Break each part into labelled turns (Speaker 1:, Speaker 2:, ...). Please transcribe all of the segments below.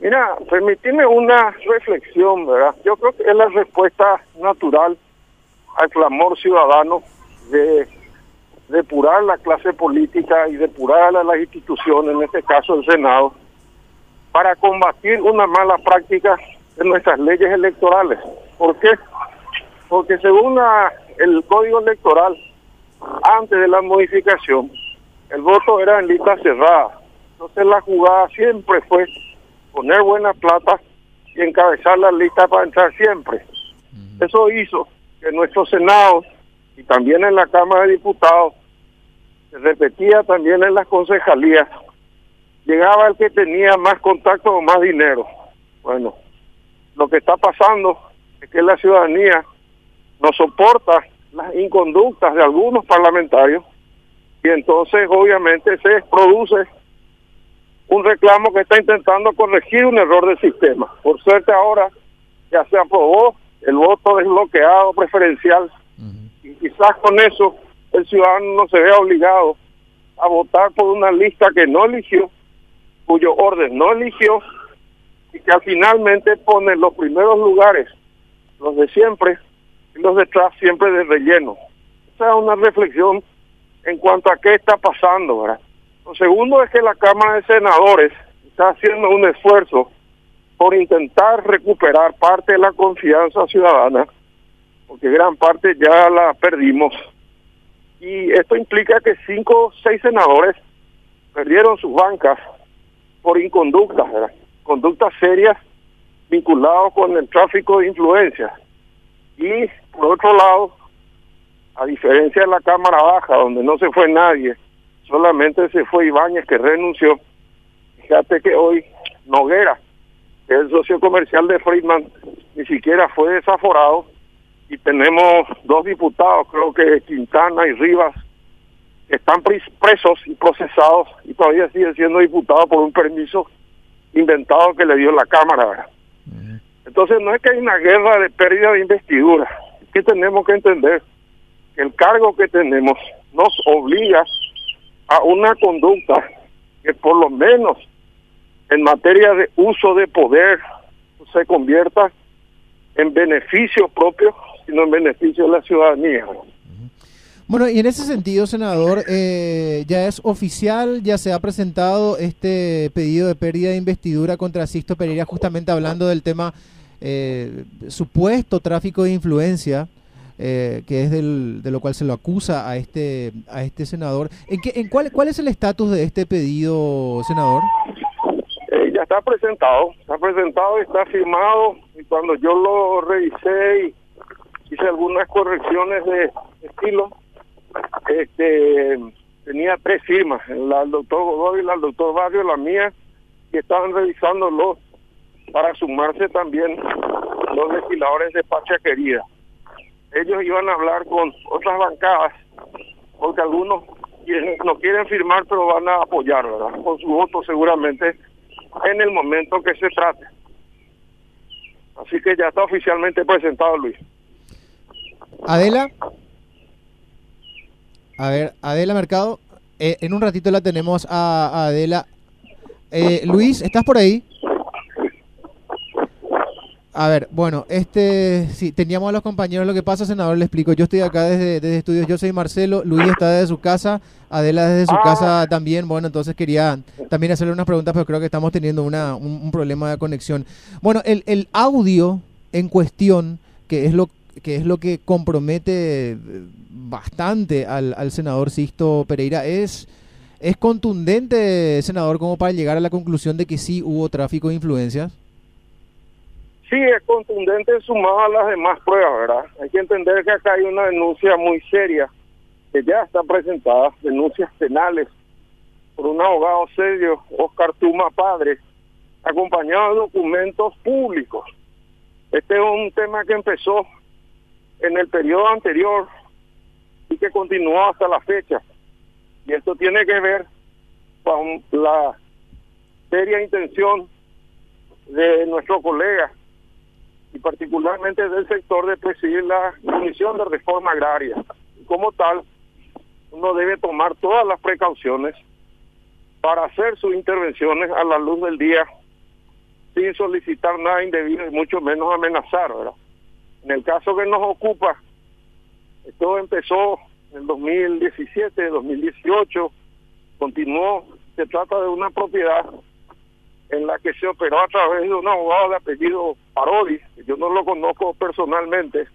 Speaker 1: Mira, permíteme una reflexión, ¿verdad? Yo creo que es la respuesta natural al clamor ciudadano de depurar la clase política y depurar a las instituciones, en este caso el Senado, para combatir una mala práctica de nuestras leyes electorales. ¿Por qué? Porque según el código electoral, antes de la modificación, el voto era en lista cerrada. Entonces la jugada siempre fue poner buena plata y encabezar la lista para entrar siempre. Eso hizo que nuestro Senado y también en la Cámara de Diputados, se repetía también en las concejalías, llegaba el que tenía más contacto o más dinero. Bueno, lo que está pasando es que la ciudadanía no soporta las inconductas de algunos parlamentarios y entonces obviamente se produce un reclamo que está intentando corregir un error del sistema. Por suerte ahora ya se aprobó el voto desbloqueado preferencial y quizás con eso el ciudadano no se vea obligado a votar por una lista que no eligió, cuyo orden no eligió y que finalmente pone los primeros lugares los de siempre y los detrás siempre de relleno. Esa es una reflexión en cuanto a qué está pasando, ¿verdad? Lo segundo es que la Cámara de Senadores está haciendo un esfuerzo por intentar recuperar parte de la confianza ciudadana, porque gran parte ya la perdimos. Y esto implica que cinco o seis senadores perdieron sus bancas por inconductas, conductas serias vinculadas con el tráfico de influencias. Y por otro lado, a diferencia de la Cámara Baja, donde no se fue nadie, solamente se fue Ibáñez que renunció. Fíjate que hoy Noguera, el socio comercial de Friedman, ni siquiera fue desaforado y tenemos dos diputados, creo que Quintana y Rivas, que están presos y procesados y todavía siguen siendo diputados por un permiso inventado que le dio la Cámara. Entonces no es que hay una guerra de pérdida de investidura, es que tenemos que entender que el cargo que tenemos nos obliga a una conducta que por lo menos en materia de uso de poder se convierta en beneficio propio, sino en beneficio de la ciudadanía.
Speaker 2: Bueno, y en ese sentido, senador, eh, ya es oficial, ya se ha presentado este pedido de pérdida de investidura contra Sisto Pereira, justamente hablando del tema eh, supuesto tráfico de influencia eh, que es del, de lo cual se lo acusa a este a este senador. ¿En, qué, en cuál, cuál es el estatus de este pedido, senador?
Speaker 1: Eh, ya está presentado, está presentado, está firmado y cuando yo lo revisé y hice algunas correcciones de estilo, este tenía tres firmas, la del doctor Godoy, la del doctor Barrio, la mía, que estaban revisándolo para sumarse también los legisladores de Pacha Querida ellos iban a hablar con otras bancadas, porque algunos no quieren firmar, pero van a apoyar, ¿verdad? Con su voto seguramente en el momento que se trate. Así que ya está oficialmente presentado, Luis.
Speaker 2: Adela. A ver, Adela Mercado. Eh, en un ratito la tenemos a, Adela. Eh, Luis, ¿estás por ahí? A ver, bueno, este, sí, teníamos a los compañeros. Lo que pasa, senador, le explico. Yo estoy acá desde, desde estudios. Yo soy Marcelo. Luis está desde su casa. Adela desde su ah. casa también. Bueno, entonces quería también hacerle unas preguntas, pero creo que estamos teniendo una, un, problema de conexión. Bueno, el, el audio en cuestión, que es lo que es lo que compromete bastante al, al senador Sisto Pereira, es, es contundente, senador, como para llegar a la conclusión de que sí hubo tráfico de influencias
Speaker 1: sí es contundente sumado a las demás pruebas, ¿verdad? Hay que entender que acá hay una denuncia muy seria que ya está presentada, denuncias penales por un abogado serio, Oscar Tuma Padre, acompañado de documentos públicos. Este es un tema que empezó en el periodo anterior y que continuó hasta la fecha. Y esto tiene que ver con la seria intención de nuestro colega y particularmente del sector de presidir la Comisión de Reforma Agraria. Como tal, uno debe tomar todas las precauciones para hacer sus intervenciones a la luz del día sin solicitar nada indebido y mucho menos amenazar. En el caso que nos ocupa, esto empezó en el 2017, 2018, continuó, se trata de una propiedad en la que se operó a través de un abogado de apellido Parodi, yo no lo conozco personalmente,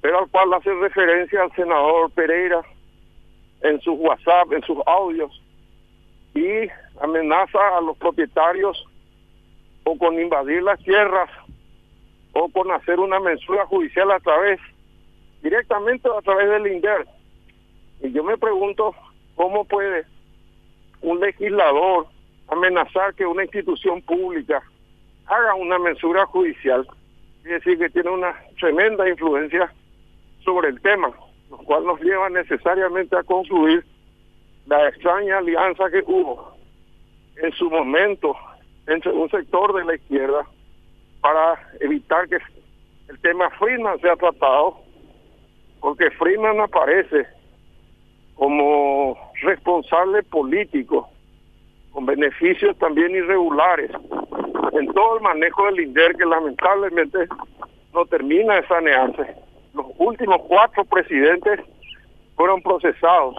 Speaker 1: pero al cual hace referencia al senador Pereira en sus WhatsApp, en sus audios, y amenaza a los propietarios o con invadir las tierras o con hacer una mensura judicial a través, directamente a través del INDER. Y yo me pregunto cómo puede un legislador amenazar que una institución pública haga una mensura judicial, es decir, que tiene una tremenda influencia sobre el tema, lo cual nos lleva necesariamente a concluir la extraña alianza que hubo en su momento entre un sector de la izquierda para evitar que el tema Freeman sea tratado, porque Freeman aparece como responsable político, con beneficios también irregulares, en todo el manejo del INDER que lamentablemente no termina de sanearse. Los últimos cuatro presidentes fueron procesados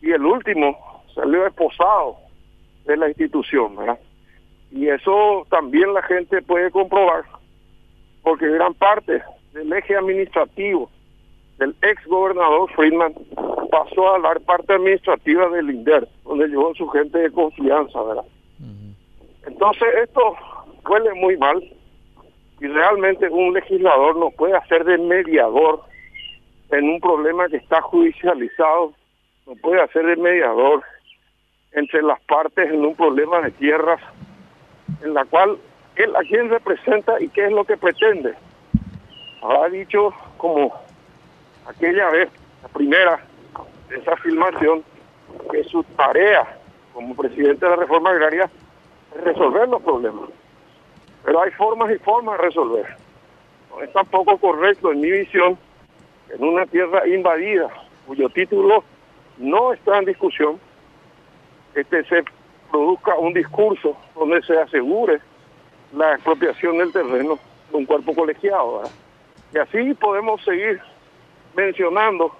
Speaker 1: y el último salió esposado de la institución. Y eso también la gente puede comprobar, porque gran parte del eje administrativo del ex gobernador Friedman pasó a la parte administrativa del INDER, donde llevó su gente de confianza, ¿verdad? Entonces esto huele muy mal y realmente un legislador no puede hacer de mediador en un problema que está judicializado no puede hacer de mediador entre las partes en un problema de tierras en la cual él a quién representa y qué es lo que pretende. Ha dicho como aquella vez, la primera esa afirmación, que su tarea como presidente de la reforma agraria es resolver los problemas. Pero hay formas y formas de resolver. No es tampoco correcto en mi visión en una tierra invadida, cuyo título no está en discusión este se produzca un discurso donde se asegure la expropiación del terreno de un cuerpo colegiado. Y así podemos seguir mencionando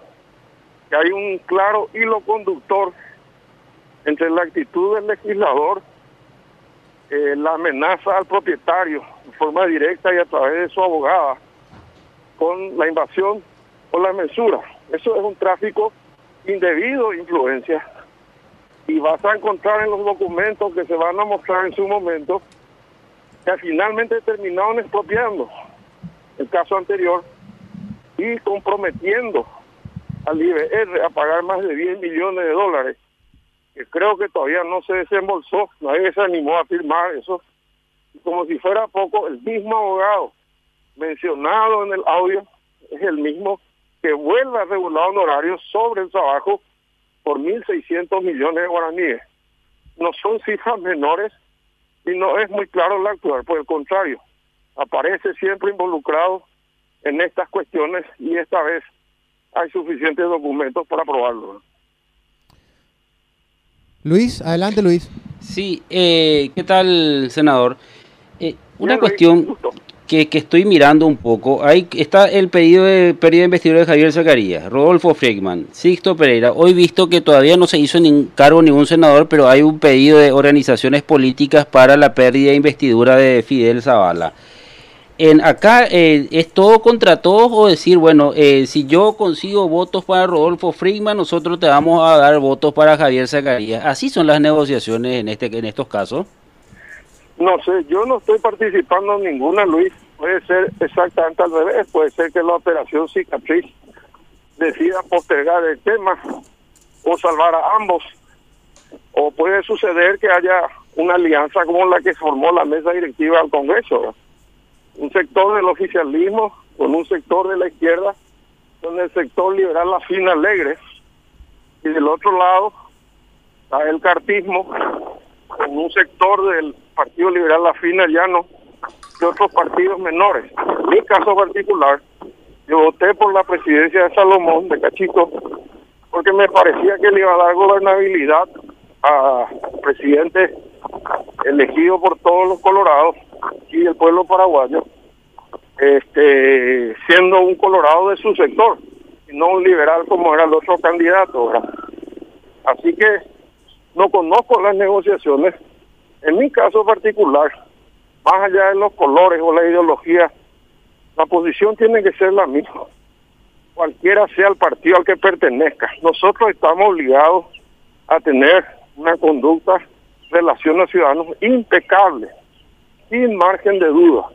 Speaker 1: que hay un claro hilo conductor entre la actitud del legislador, eh, la amenaza al propietario en forma directa y a través de su abogada, con la invasión o la mensura. Eso es un tráfico indebido influencia y vas a encontrar en los documentos que se van a mostrar en su momento que finalmente terminaron expropiando el caso anterior y comprometiendo al IBR a pagar más de 10 millones de dólares, que creo que todavía no se desembolsó, nadie se animó a firmar eso, como si fuera poco, el mismo abogado mencionado en el audio es el mismo que vuelva a regular honorarios sobre el trabajo por 1.600 millones de guaraníes. No son cifras menores y no es muy claro el actuar, por el contrario, aparece siempre involucrado en estas cuestiones y esta vez hay suficientes documentos para aprobarlo.
Speaker 2: Luis, adelante Luis.
Speaker 3: Sí, eh, ¿qué tal, senador? Eh, una cuestión que, estoy mirando un poco. Ahí está el pedido de pérdida de investidura de Javier Zacarías, Rodolfo Friedman, Sixto Pereira. Hoy visto que todavía no se hizo ni cargo ningún senador, pero hay un pedido de organizaciones políticas para la pérdida de investidura de Fidel Zavala. En acá eh, es todo contra todos o decir, bueno, eh, si yo consigo votos para Rodolfo Friedman, nosotros te vamos a dar votos para Javier Zacarías. Así son las negociaciones en este en estos casos.
Speaker 1: No sé, yo no estoy participando en ninguna, Luis. Puede ser exactamente al revés. Puede ser que la operación cicatriz decida postergar el tema o salvar a ambos. O puede suceder que haya una alianza como la que formó la mesa directiva del Congreso. Un sector del oficialismo con un sector de la izquierda, con el sector liberal la fina alegre. Y del otro lado está el cartismo con un sector del Partido Liberal La Fina Llano de otros partidos menores. En mi caso particular, yo voté por la presidencia de Salomón, de Cachito, porque me parecía que le iba a dar gobernabilidad a presidente elegido por todos los colorados y el pueblo paraguayo, este, siendo un colorado de su sector, no un liberal como era el otro candidato. Así que no conozco las negociaciones. En mi caso particular, más allá de los colores o la ideología, la posición tiene que ser la misma. Cualquiera sea el partido al que pertenezca. Nosotros estamos obligados a tener una conducta relación a ciudadanos impecable, sin margen de duda.